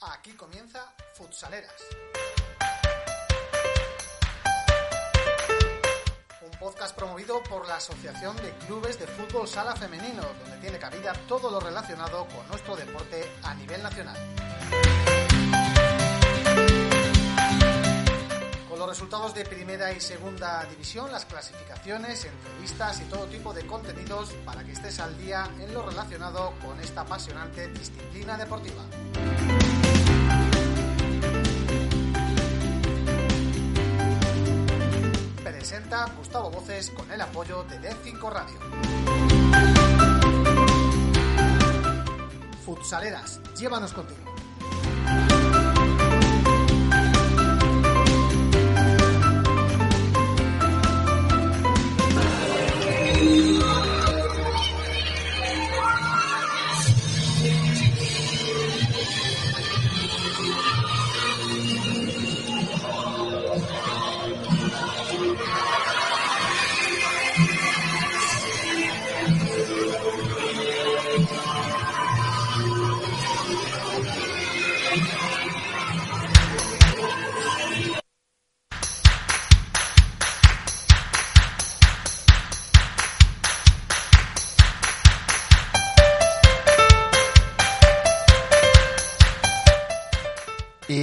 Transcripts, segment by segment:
Aquí comienza Futsaleras. Un podcast promovido por la Asociación de Clubes de Fútbol Sala Femenino, donde tiene cabida todo lo relacionado con nuestro deporte a nivel nacional. Los resultados de primera y segunda división, las clasificaciones, entrevistas y todo tipo de contenidos para que estés al día en lo relacionado con esta apasionante disciplina deportiva. Presenta Gustavo Voces con el apoyo de D5 Radio. Futsaleras, llévanos contigo.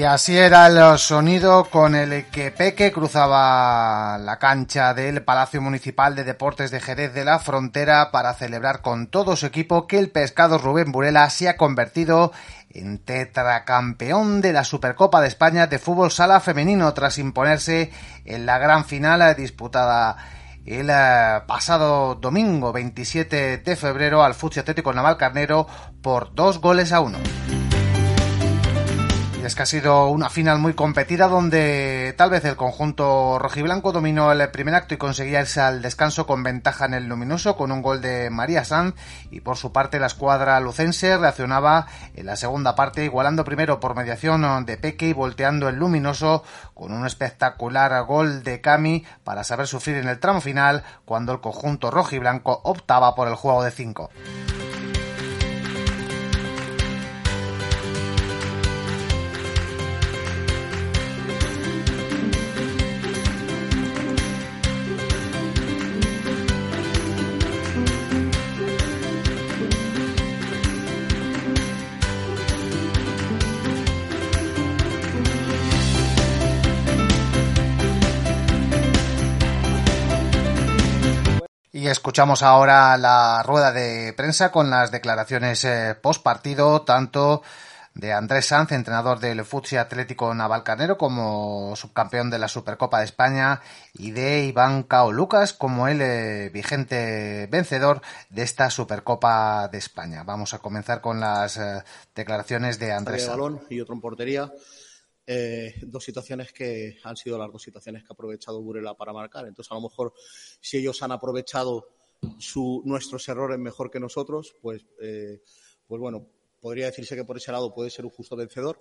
Así era el sonido con el que Peque cruzaba la cancha del Palacio Municipal de Deportes de Jerez de la Frontera para celebrar con todo su equipo que el pescado Rubén Burela se ha convertido en tetracampeón de la Supercopa de España de fútbol sala femenino tras imponerse en la gran final disputada el eh, pasado domingo 27 de febrero al Futsi Atlético Naval Carnero por dos goles a uno. Es que ha sido una final muy competida donde tal vez el conjunto rojiblanco dominó el primer acto y conseguía irse al descanso con ventaja en el luminoso con un gol de María Sanz y por su parte la escuadra lucense reaccionaba en la segunda parte igualando primero por mediación de Peque y volteando el luminoso con un espectacular gol de Cami para saber sufrir en el tramo final cuando el conjunto rojiblanco optaba por el juego de 5. Y escuchamos ahora la rueda de prensa con las declaraciones eh, post partido, tanto de Andrés Sanz, entrenador del Futsi Atlético Navalcarnero, como subcampeón de la Supercopa de España, y de Iván Cao Lucas, como el eh, vigente vencedor de esta Supercopa de España. Vamos a comenzar con las eh, declaraciones de Andrés Sanz. balón y otro en portería. Eh, dos situaciones que han sido las dos situaciones que ha aprovechado Burela para marcar. Entonces, a lo mejor, si ellos han aprovechado su, nuestros errores mejor que nosotros, pues, eh, pues bueno, podría decirse que por ese lado puede ser un justo vencedor.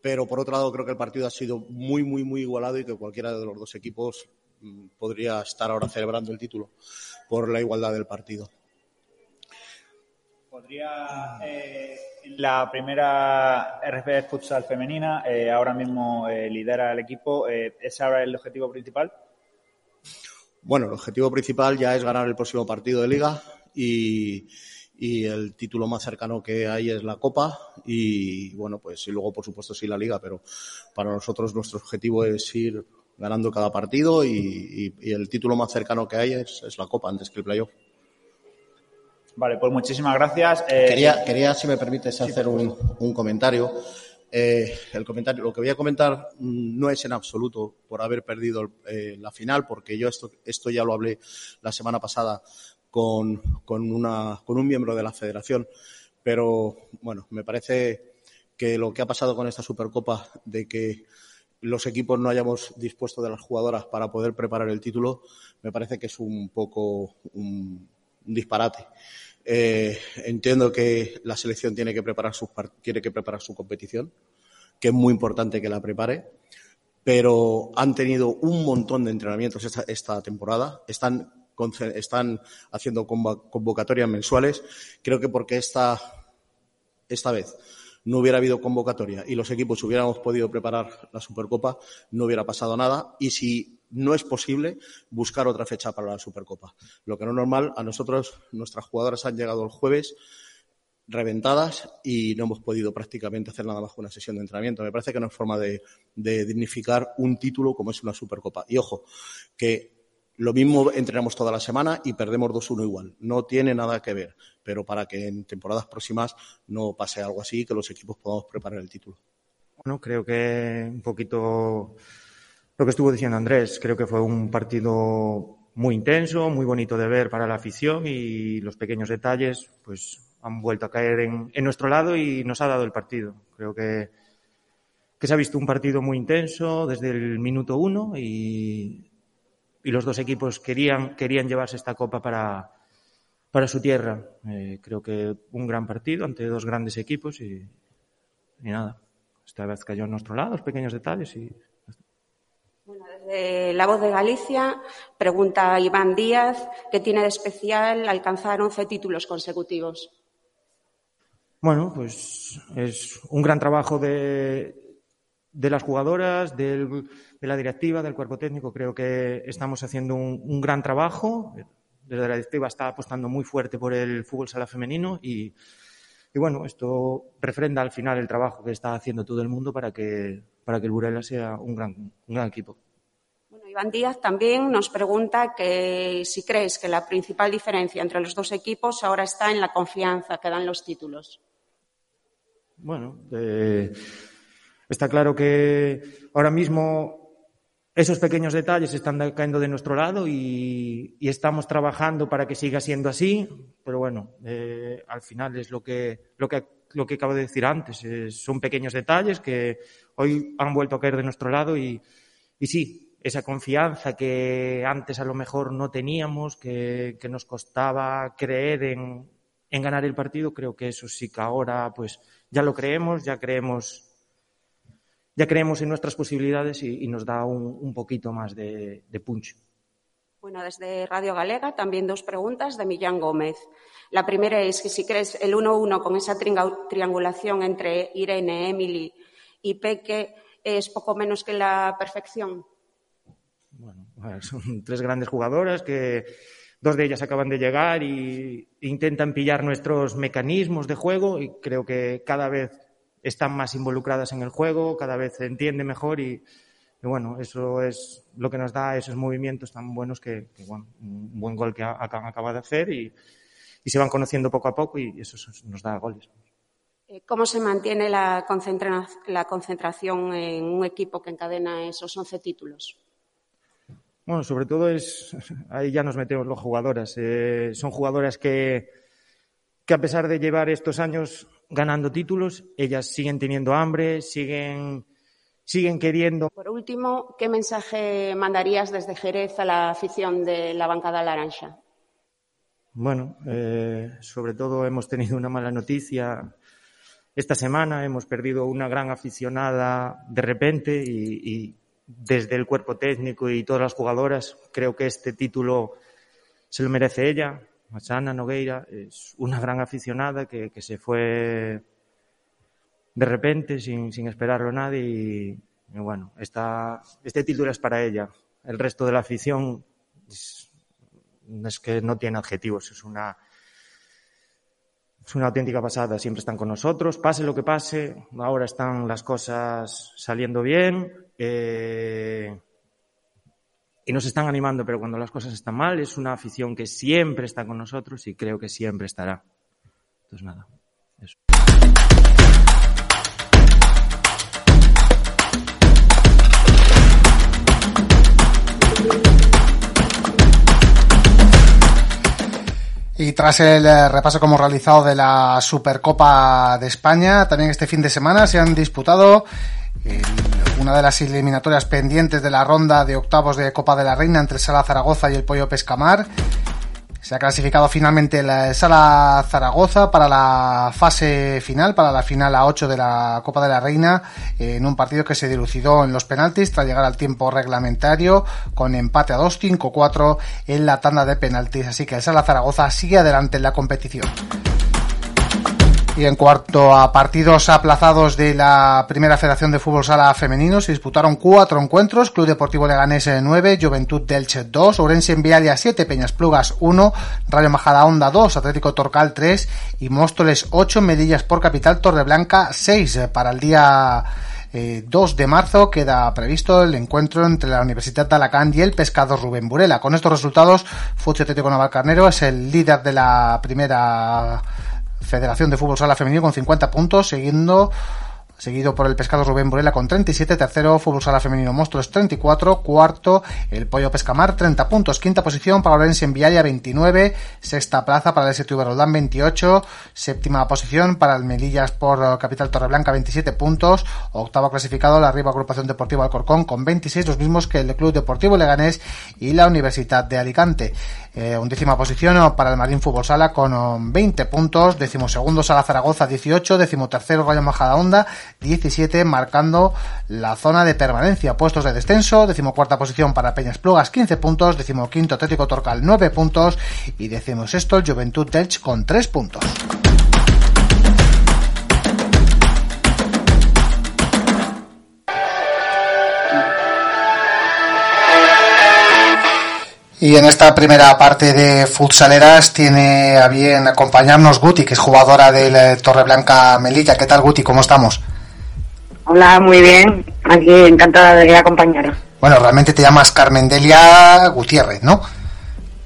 Pero por otro lado, creo que el partido ha sido muy, muy, muy igualado y que cualquiera de los dos equipos mm, podría estar ahora celebrando el título por la igualdad del partido. Podría, eh, la primera RFB Futsal femenina, eh, ahora mismo eh, lidera el equipo. Eh, ¿Es ahora el objetivo principal? Bueno, el objetivo principal ya es ganar el próximo partido de liga y, el título más cercano que hay es la Copa y bueno, pues y luego por supuesto sí la liga, pero para nosotros nuestro objetivo es ir ganando cada partido y, el título más cercano que hay es la Copa antes que el playoff. Vale, pues muchísimas gracias. Eh, Quería, quería, si me permites, hacer un, un comentario. Eh, el comentario, lo que voy a comentar mm, no es en absoluto por haber perdido eh, la final, porque yo esto, esto ya lo hablé la semana pasada con, con, una, con un miembro de la federación, Pero bueno, me parece que lo que ha pasado con esta Supercopa, de que los equipos no hayamos dispuesto de las jugadoras para poder preparar el título, me parece que es un poco un, disparate. Eh, entiendo que la selección tiene que preparar su, tiene que preparar su competición, que es muy importante que la prepare, pero han tenido un montón de entrenamientos esta, esta temporada, están, están haciendo convocatorias mensuales. Creo que porque esta, esta vez no hubiera habido convocatoria y los equipos hubiéramos podido preparar la Supercopa, no hubiera pasado nada. Y si no es posible, buscar otra fecha para la Supercopa. Lo que no es normal, a nosotros, nuestras jugadoras han llegado el jueves reventadas y no hemos podido prácticamente hacer nada más una sesión de entrenamiento. Me parece que no es forma de, de dignificar un título como es una Supercopa. Y ojo, que lo mismo entrenamos toda la semana y perdemos 2-1 igual. No tiene nada que ver, pero para que en temporadas próximas no pase algo así, que los equipos podamos preparar el título. Bueno, creo que un poquito lo que estuvo diciendo Andrés, creo que fue un partido muy intenso, muy bonito de ver para la afición y los pequeños detalles pues han vuelto a caer en, en nuestro lado y nos ha dado el partido. Creo que, que se ha visto un partido muy intenso desde el minuto uno y, y los dos equipos querían, querían llevarse esta copa para, para su tierra. Eh, creo que un gran partido ante dos grandes equipos y, y nada. Esta vez cayó a nuestro lado, los pequeños detalles y desde La Voz de Galicia pregunta Iván Díaz qué tiene de especial alcanzar 11 títulos consecutivos. Bueno, pues es un gran trabajo de, de las jugadoras, de la directiva, del cuerpo técnico. Creo que estamos haciendo un, un, gran trabajo. Desde la directiva está apostando muy fuerte por el fútbol sala femenino y, y bueno, esto refrenda al final el trabajo que está haciendo todo el mundo para que, para que el Burela sea un gran, un gran equipo. Iván Díaz también nos pregunta que si crees que la principal diferencia entre los dos equipos ahora está en la confianza que dan los títulos. Bueno, eh, Está claro que ahora mismo esos pequeños detalles están cayendo de nuestro lado y, estamos trabajando para que siga siendo así, pero bueno, eh, al final es lo que, lo que, lo que acabo de decir antes, eh, son pequeños detalles que hoy han vuelto a caer de nuestro lado y sí, esa confianza que antes a lo mejor no teníamos, que, nos costaba creer en, ganar el partido, creo que eso sí que ahora pues ya lo creemos, ya creemos ya creemos en nuestras posibilidades y, nos da un, un, poquito más de, de punch. Bueno, desde Radio Galega también dos preguntas de Millán Gómez. La primera es que si crees el 1-1 con esa triangulación entre Irene, Emily y Peque es poco menos que la perfección. Son tres grandes jugadoras que dos de ellas acaban de llegar y intentan pillar nuestros mecanismos de juego y creo que cada vez están más involucradas en el juego, cada vez se entiende mejor y, y bueno, eso es lo que nos da esos movimientos tan buenos que, que bueno, un buen gol que ha, acaba de hacer y, y, se van conociendo poco a poco y eso nos da goles. Eh, ¿Cómo se mantiene la concentración en un equipo que encadena esos 11 títulos? Bueno, sobre todo es, ahí ya nos metemos los jugadoras. Eh, son jugadoras que, que a pesar de llevar estos años ganando títulos, ellas siguen teniendo hambre, siguen, siguen queriendo. Por último, ¿qué mensaje mandarías desde Jerez a la afición de la bancada laranja? Bueno, eh, sobre todo hemos tenido una mala noticia. Esta semana hemos perdido una gran aficionada de repente y, y desde el cuerpo técnico y todas las jugadoras creo que este título se lo merece ella. Machana Nogueira es una gran aficionada que, que se fue de repente sin, sin esperarlo nadie y, bueno, esta, este título es para ella. El resto de la afición es, es que no tiene adjetivos, es una, es una auténtica pasada. Siempre están con nosotros, pase lo que pase. Ahora están las cosas saliendo bien. Eh, y nos están animando, pero cuando las cosas están mal es una afición que siempre está con nosotros y creo que siempre estará. Entonces nada, eso. Y tras el eh, repaso que hemos realizado de la Supercopa de España, también este fin de semana se han disputado una de las eliminatorias pendientes de la ronda de octavos de Copa de la Reina entre Sala Zaragoza y el Pollo Pescamar. Se ha clasificado finalmente la Sala Zaragoza para la fase final, para la final a 8 de la Copa de la Reina, en un partido que se dilucidó en los penaltis tras llegar al tiempo reglamentario, con empate a 2, 5-4 en la tanda de penaltis. Así que el Sala Zaragoza sigue adelante en la competición. Y en cuanto a partidos aplazados de la Primera Federación de Fútbol Sala Femenino, se disputaron cuatro encuentros, Club Deportivo Leganés 9, Juventud Delche 2, Orense en Vialia 7, Peñas Plugas 1, Rayo Majadahonda 2, Atlético Torcal 3 y Móstoles 8, Medillas por Capital Torreblanca 6. Para el día 2 eh, de marzo queda previsto el encuentro entre la Universidad de Alacant y el Pescado Rubén Burela. Con estos resultados, Fucho Atlético Navalcarnero es el líder de la primera Federación de Fútbol Sala Femenino con 50 puntos, siguiendo seguido por el Pescado Rubén Burela con 37, tercero Fútbol Sala Femenino Monstruos 34, cuarto el Pollo Pescamar 30 puntos, quinta posición para Orense en Vialia 29, sexta plaza para el STV Roldán 28, séptima posición para el Melillas por Capital Torreblanca 27 puntos, octavo clasificado la Arriba Agrupación Deportiva Alcorcón con 26, los mismos que el Club Deportivo Leganés y la Universidad de Alicante. Eh, undécima posición para el Marín Fútbol Sala con 20 puntos, decimosegundo Sala Zaragoza 18, decimotercero Rayo Majadahonda 17, marcando la zona de permanencia. Puestos de descenso, decimocuarta posición para Peñas Plugas 15 puntos, decimoquinto Atlético Torcal 9 puntos y decimosexto Juventud Telch con 3 puntos. Y en esta primera parte de Futsaleras tiene a bien acompañarnos Guti, que es jugadora del eh, Torreblanca Melilla. ¿Qué tal, Guti? ¿Cómo estamos? Hola, muy bien. Aquí encantada de acompañaros. Bueno, realmente te llamas Carmen Delia Gutiérrez, ¿no?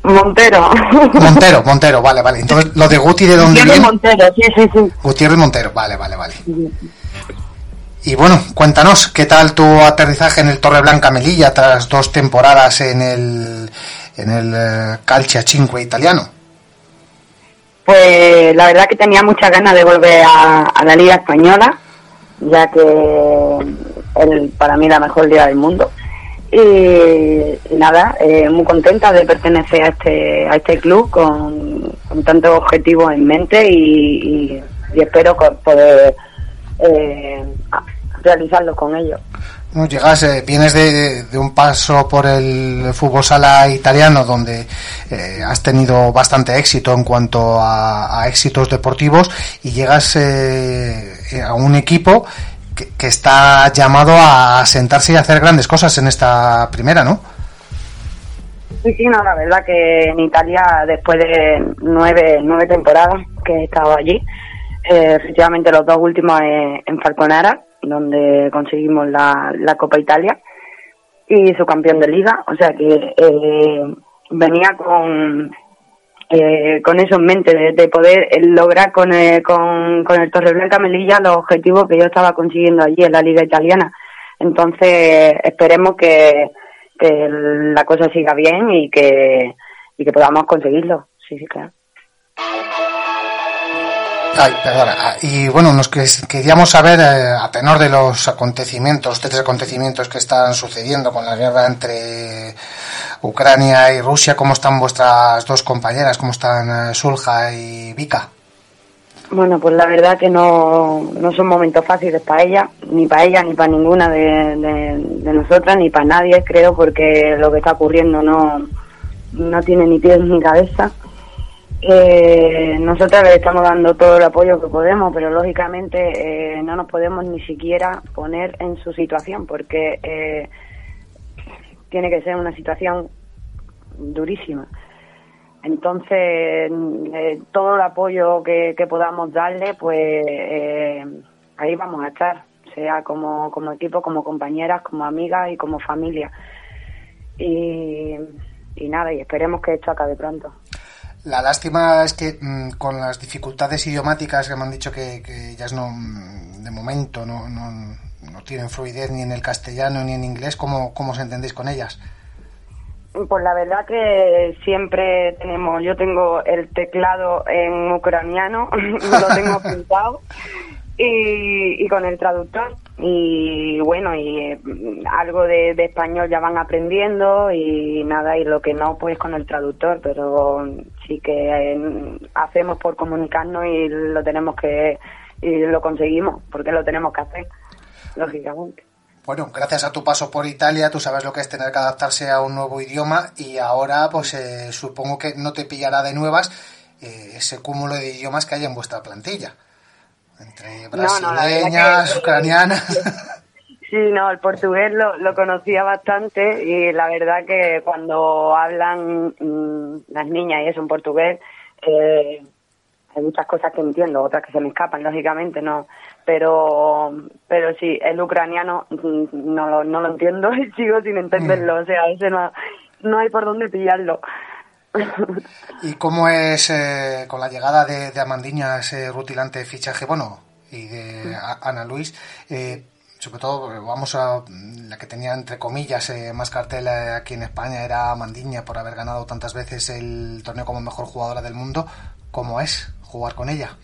Montero. Montero, Montero, vale, vale. Entonces, lo de Guti, ¿de dónde Gutiérrez Montero, sí, sí, sí. Gutiérrez Montero, vale, vale, vale. Y bueno, cuéntanos, ¿qué tal tu aterrizaje en el Torreblanca Melilla tras dos temporadas en el, en el eh, Calcia Cinque italiano? Pues la verdad que tenía muchas ganas de volver a la Liga Española ya que es para mí la mejor liga del mundo. Y, nada, eh, muy contenta de pertenecer a este, a este club con, tantos objetivos en mente y, espero poder eh, realizarlos con ellos. Llegas, eh, vienes de, un paso por el fútbol sala italiano donde eh, has tenido bastante éxito en cuanto a, éxitos deportivos y llegas a un equipo que, está llamado a sentarse y hacer grandes cosas en esta primera, ¿no? Sí, sí, no, la verdad que en Italia, después de nueve, nueve temporadas que he estado allí, eh, efectivamente los dos últimos en Falconara, donde conseguimos la, la Copa Italia y su campeón de liga, o sea que eh, venía con eh, con eso en mente, de, poder eh, lograr con, el, con, con el Torreblanca Melilla los objetivos que yo estaba consiguiendo allí en la Liga Italiana. Entonces, esperemos que, que la cosa siga bien y que, y que podamos conseguirlo. Sí, sí, claro. Ay, perdona. Ah, y bueno, nos queríamos saber, eh, a tenor de los acontecimientos, tres acontecimientos que están sucediendo con la guerra entre Ucrania y Rusia, ¿cómo están vuestras dos compañeras? ¿Cómo están eh, Sulja y Vika? Bueno, pues la verdad que no, no son momentos fáciles para ella, ni para ella, ni para ninguna de, de nosotras, ni para nadie, creo, porque lo que está ocurriendo no, no tiene ni pies ni cabeza eh, nosotros le estamos dando todo el apoyo que podemos, pero lógicamente eh, no nos podemos ni siquiera poner en su situación porque eh, tiene que ser una situación durísima. Entonces, eh, todo el apoyo que, podamos darle, pues ahí vamos a estar, sea como, como equipo, como compañeras, como amigas y como familia. Y, y nada, y esperemos que esto acabe pronto. La lástima es que mm, con las dificultades idiomáticas que me han dicho que, ellas no, mm, de momento no, no, tienen fluidez ni en el castellano ni en inglés, ¿cómo, cómo os entendéis con ellas? Pues la verdad que siempre tenemos, yo tengo el teclado en ucraniano, lo tengo pintado y, y con el traductor y bueno y eh, algo de, español ya van aprendiendo y nada y lo que no pues con el traductor pero sí que eh, hacemos por comunicarnos y lo tenemos que y lo conseguimos porque lo tenemos que hacer lógicamente bueno, gracias a tu paso por Italia, tú sabes lo que es tener que adaptarse a un nuevo idioma y ahora, pues eh, supongo que no te pillará de nuevas ese cúmulo de idiomas que hay en vuestra plantilla. Entre brasileñas, ucranianas. Sí, no, el portugués lo, lo, conocía bastante y la verdad que cuando hablan mm, las niñas y es un portugués, eh, hay muchas cosas que entiendo, otras que se me escapan, lógicamente, no. Pero, pero sí, el ucraniano mm, no lo, no lo entiendo y sigo sin entenderlo, o sea, ese no, no hay por dónde pillarlo. ¿Y cómo es eh, con la llegada de, Amandiña ese rutilante fichaje, bueno, y de Ana Luis? Eh, sobre todo, vamos a la que tenía entre comillas eh, más cartel aquí en España era Amandiña por haber ganado tantas veces el torneo como mejor jugadora del mundo. ¿Cómo es jugar con ella?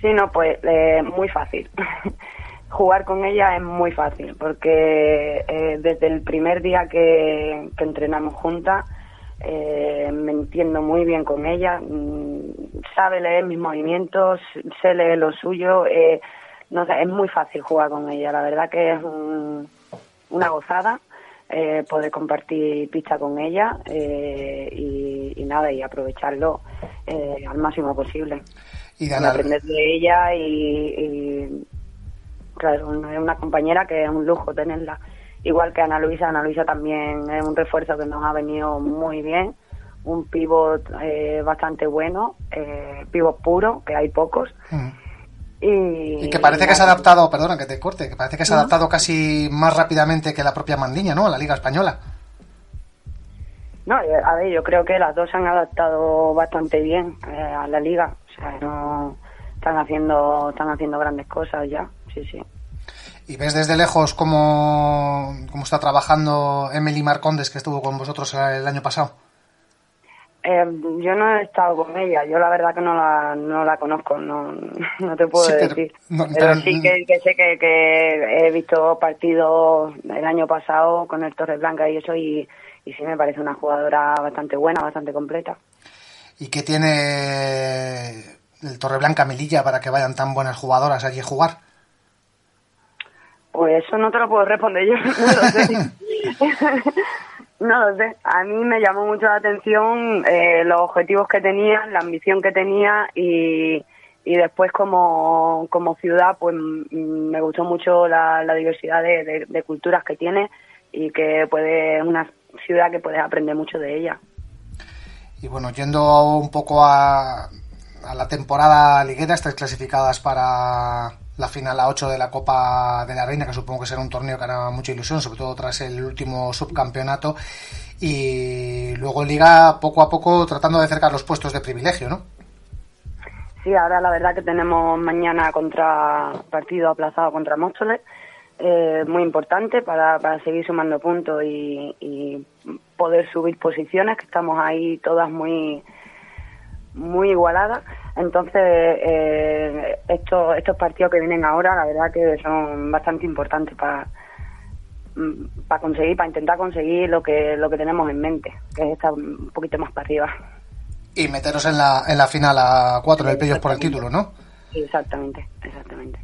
Sí, no, pues muy fácil. jugar con ella es muy fácil porque desde el primer día que, que entrenamos juntas eh, me entiendo muy bien con ella, mm, sabe leer mis movimientos, sé leer lo suyo, eh, no sé, es muy fácil jugar con ella, la verdad que es una gozada eh, poder compartir pista con ella eh, y, nada, y aprovecharlo al máximo posible. Y aprender de ella y, y claro, es una compañera que es un lujo tenerla igual que Ana Luisa. Ana Luisa también es un refuerzo que nos ha venido muy bien, un pivot eh, bastante bueno, eh, pivot puro, que hay pocos. Mm. Y, que parece que se ha adaptado, perdona que te corte, que parece que se ha adaptado casi más rápidamente que la propia Mandiña, ¿no? A la Liga Española. No, eh, a ver, yo creo que las dos se han adaptado bastante bien eh, a la Liga. O sea, no están haciendo, están haciendo grandes cosas ya, sí, sí. ¿Y ves desde lejos cómo, cómo está trabajando Emily Marcondes, que estuvo con vosotros el año pasado? Eh, yo no he estado con ella, yo la verdad que no la, no la conozco, no, no te puedo decir. Pero, sí que, sé que, que, he visto partidos el año pasado con el Torres Blanca y eso, y, y sí me parece una jugadora bastante buena, bastante completa. ¿Y qué tiene el Torreblanca Melilla para que vayan tan buenas jugadoras allí a jugar? Pues eso no te lo puedo responder yo, no lo sé. no lo sé. A mí me llamó mucho la atención eh, los objetivos que tenía, la ambición que tenía y, y después como, como ciudad pues me gustó mucho la, diversidad de, de, culturas que tiene y que puede una ciudad que puedes aprender mucho de ella. Y bueno, yendo un poco a, a la temporada liguera, estáis clasificadas para la final a 8 de la Copa de la Reina, que supongo que será un torneo que hará mucha ilusión, sobre todo tras el último subcampeonato. Y luego Liga, poco a poco, tratando de acercar los puestos de privilegio, ¿no? Sí, ahora la verdad que tenemos mañana contra partido aplazado contra Móstoles, eh, muy importante para, para seguir sumando puntos y, poder subir posiciones, que estamos ahí todas muy muy igualadas. Entonces, eh, estos, estos partidos que vienen ahora, la verdad que son bastante importantes para mm, para conseguir, para intentar conseguir lo que lo que tenemos en mente, que es estar un poquito más para arriba. Y meteros en la, en la final a cuatro del Pellos por el título, ¿no? Exactamente, exactamente.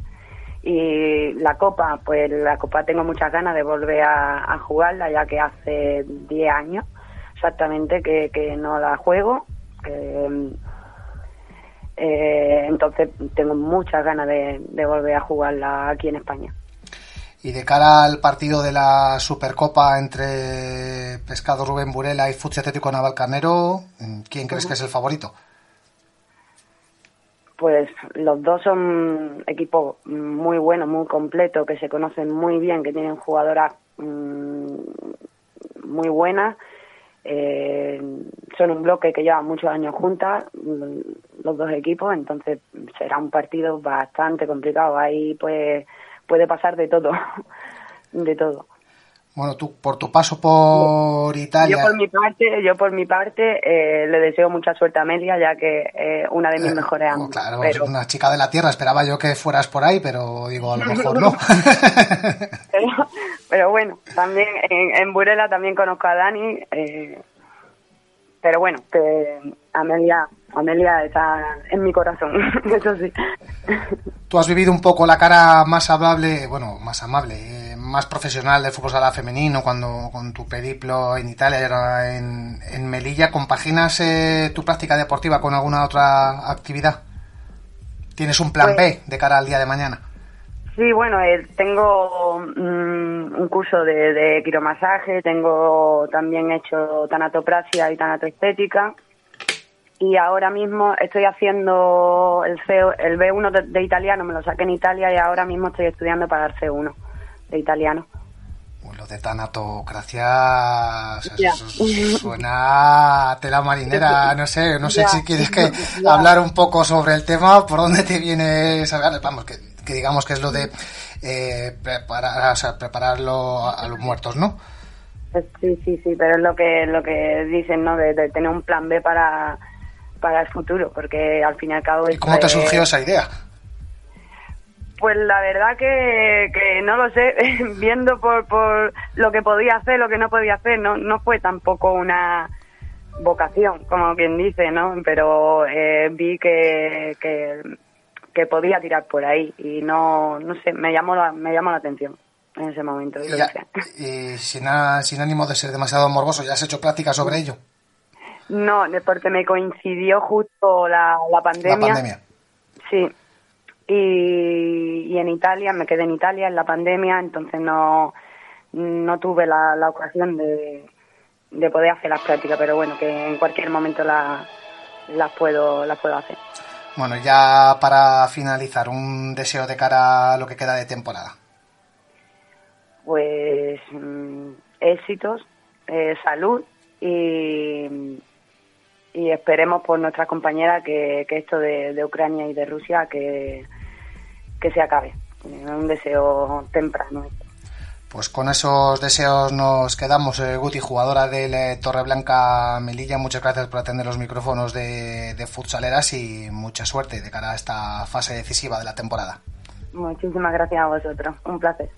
Y la Copa, pues la Copa tengo muchas ganas de volver a, jugarla, ya que hace 10 años exactamente que, que no la juego eh, entonces tengo muchas ganas de, volver a jugarla aquí en España. Y de cara al partido de la Supercopa entre Pescado Rubén Burela y Futsi Atlético Navalcarnero, ¿quién crees que es el favorito? Pues los dos son equipos muy buenos, muy completos, que se conocen muy bien, que tienen jugadoras mm, muy buenas eh, son un bloque que lleva muchos años juntas, los dos equipos, entonces será un partido bastante complicado. Ahí pues puede pasar de todo, de todo. Bueno, tú, por tu paso por Italia. Yo por mi parte, yo por mi parte eh, le deseo mucha suerte a Amelia, ya que es una de mis Eh, mejores oh, amigas. claro, pero, es una chica de la tierra. Esperaba yo que fueras por ahí, pero digo, a lo mejor no. pero, pero bueno, también en, en Burela también conozco a Dani, eh, pero bueno, que Amelia, Amelia está en mi corazón, eso sí. Tú has vivido un poco la cara más amable, bueno, más amable, eh, más profesional del fútbol sala femenino cuando con tu periplo en Italia en, en Melilla. ¿Compaginas eh, tu práctica deportiva con alguna otra actividad? ¿Tienes un plan Pues- B de cara al día de mañana? Sí, bueno, eh, tengo mm, un curso de, de quiromasaje, tengo también hecho tanatopraxia y tanatoestética y ahora mismo estoy haciendo el, C, el B1 de, de italiano, me lo saqué en Italia y ahora mismo estoy estudiando para el C1 de italiano. Pues lo de tanatocracia o sea, suena a tela marinera, no sé, no sé Ya. si quieres que Ya. hablar un poco sobre el tema, por dónde te viene esas ganas, vamos, que, que digamos que es lo de eh, preparar, o sea, prepararlo a, a los muertos, ¿no? Pues Sí, sí, sí, pero es lo que lo que dicen, ¿no? De, de tener un plan B para, para el futuro, porque al fin y al cabo... ¿Y cómo te surgió esa idea? Pues la verdad que, que no lo sé, viendo por, por lo que podía hacer, lo que no podía hacer, no, no fue tampoco una vocación, como quien dice, ¿no? Pero eh, vi que, que, que podía tirar por ahí y no, no sé, me llamó la, me llamó la atención en ese momento. y ya- sin, a- sin ánimo de ser demasiado morboso, ¿ya has hecho práctica sobre ello? No, porque me coincidió justo la, la pandemia. La pandemia. Sí. Y, y en Italia, me quedé en Italia en la pandemia, entonces no, no tuve la, la ocasión de, de poder hacer las prácticas, pero bueno, que en cualquier momento la- las puedo, las puedo hacer. Bueno, ya para finalizar, un deseo de cara a lo que queda de temporada. Pues mm, éxitos, eh, salud y, y esperemos por nuestras compañeras que, que esto de, de Ucrania y de Rusia que, que se acabe. Eh, un deseo temprano. Pues con esos deseos nos quedamos. Eh, Guti, jugadora del eh, Torreblanca Melilla, muchas gracias por atender los micrófonos de, de futsaleras y mucha suerte de cara a esta fase decisiva de la temporada. Muchísimas gracias a vosotros. Un placer.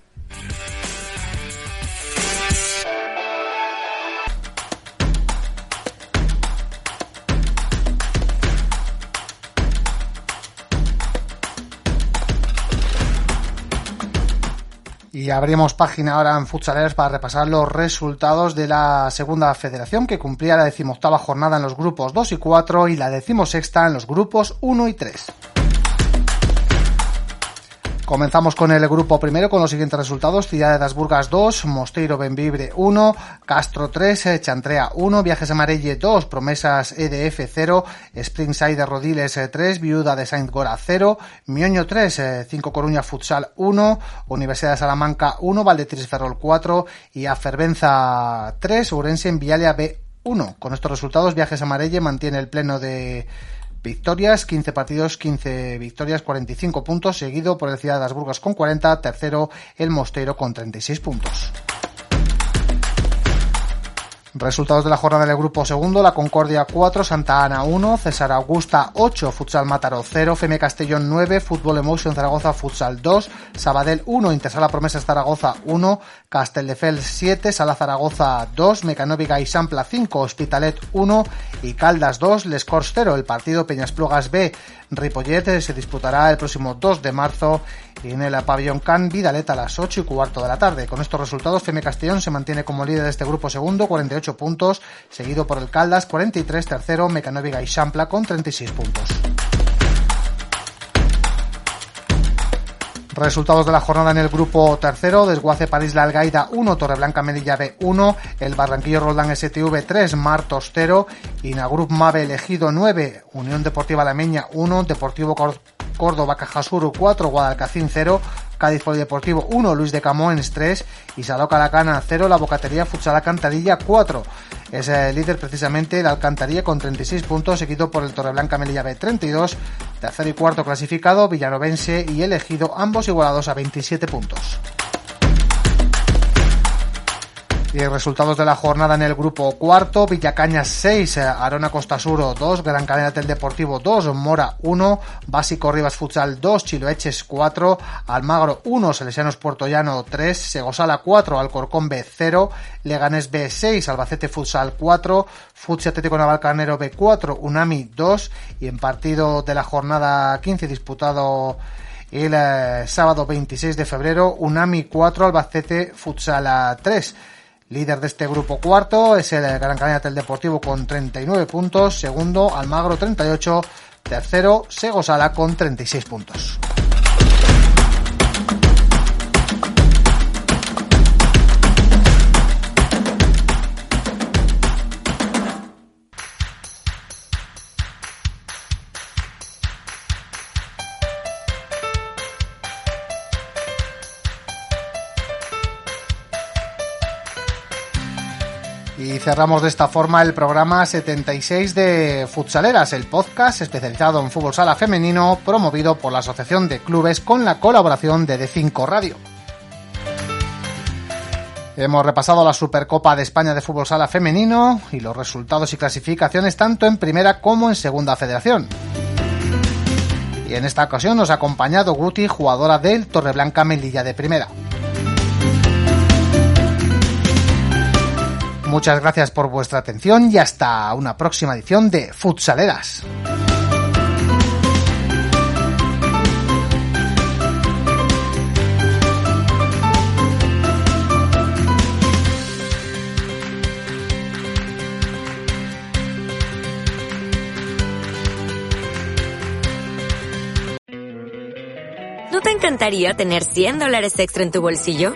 Y abrimos página ahora en Futsaleras para repasar los resultados de la segunda federación que cumplía la decimoctava jornada en los grupos 2 y 4 y la decimosexta en los grupos 1 y 3. Comenzamos con el grupo primero con los siguientes resultados. Ciudad de las Burgas 2, Mosteiro Benvibre 1, Castro 3, eh, Chantrea 1, Viajes Amarelle 2, Promesas EDF 0, Springside de Rodiles eh, 3, Viuda de Saint Gora 0, Mioño 3, 5 Coruña Futsal 1, Universidad de Salamanca 1, Valdetris Ferrol 4 y Afervenza 3, Urense en Vialia B 1. Con estos resultados, Viajes Amarelle mantiene el pleno de victorias, 15 partidos, 15 victorias, 45 puntos, seguido por el Ciudad de las Burgas con 40, tercero el Mosteiro con 36 puntos. Resultados de la jornada del grupo segundo, la Concordia 4, Santa Ana 1, César Augusta 8, Futsal Mátaro 0, Feme Castellón 9, Fútbol Emotion Zaragoza Futsal 2, Sabadell 1, Intersala Promesas Zaragoza 1, Castelldefels 7, Sala Zaragoza 2, Mecanóvica y Sampla 5, Hospitalet 1 y Caldas 2, Les Corts 0. El partido Peñasplugas B Ripollet se disputará el próximo 2 de marzo en el pabellón Can Vidalet a las 8 y cuarto de la tarde. Con estos resultados, Feme Castellón se mantiene como líder de este grupo segundo, 48 puntos, seguido por el Caldas, 43, tercero, Mecanóviga y Champla con 36 puntos. Resultados de la jornada en el grupo tercero, Desguace París La Algaida 1, Torreblanca Melilla B1, el Barranquillo Roldán STV 3, Martos 0, Inagrup Mave Elegido 9, Unión Deportiva Lameña 1, Deportivo Córdoba Cajasur 4, Guadalcacín 0, Cádiz Polideportivo 1, Luis de Camoens 3, Isalo Calacana 0, La Bocatería Futsal Alcantarilla 4. Es el líder precisamente la Alcantarilla con 36 puntos, seguido por el Torreblanca Melilla B32, Tercer y cuarto clasificado, Villanovense y elegido, ambos igualados a 27 puntos. Y resultados de la jornada en el grupo cuarto, Villacaña 6, Arona Costa Suro 2, Gran Cadena del Deportivo 2, Mora 1, Básico Rivas Futsal 2, Chiloeches 4, Almagro 1, Salesianos Puertollano 3, Segosala 4, Alcorcón B 0, Leganés B 6, Albacete Futsal 4, Futsi Atlético Navalcarnero B 4, Unami 2 y en partido de la jornada 15 disputado el eh, sábado 26 de febrero, Unami 4, Albacete Futsal 3. Líder de este grupo cuarto es el Gran Canaria del Deportivo con 39 puntos, segundo Almagro 38, tercero Segosala con 36 puntos. Cerramos de esta forma el programa 76 de Futsaleras, el podcast especializado en fútbol sala femenino promovido por la Asociación de Clubes con la colaboración de D5 Radio. Hemos repasado la Supercopa de España de fútbol sala femenino y los resultados y clasificaciones tanto en primera como en segunda federación. Y en esta ocasión nos ha acompañado Guti, jugadora del Torreblanca Melilla de primera. Muchas gracias por vuestra atención y hasta una próxima edición de Futsaleras. ¿No te encantaría tener 100 dólares extra en tu bolsillo?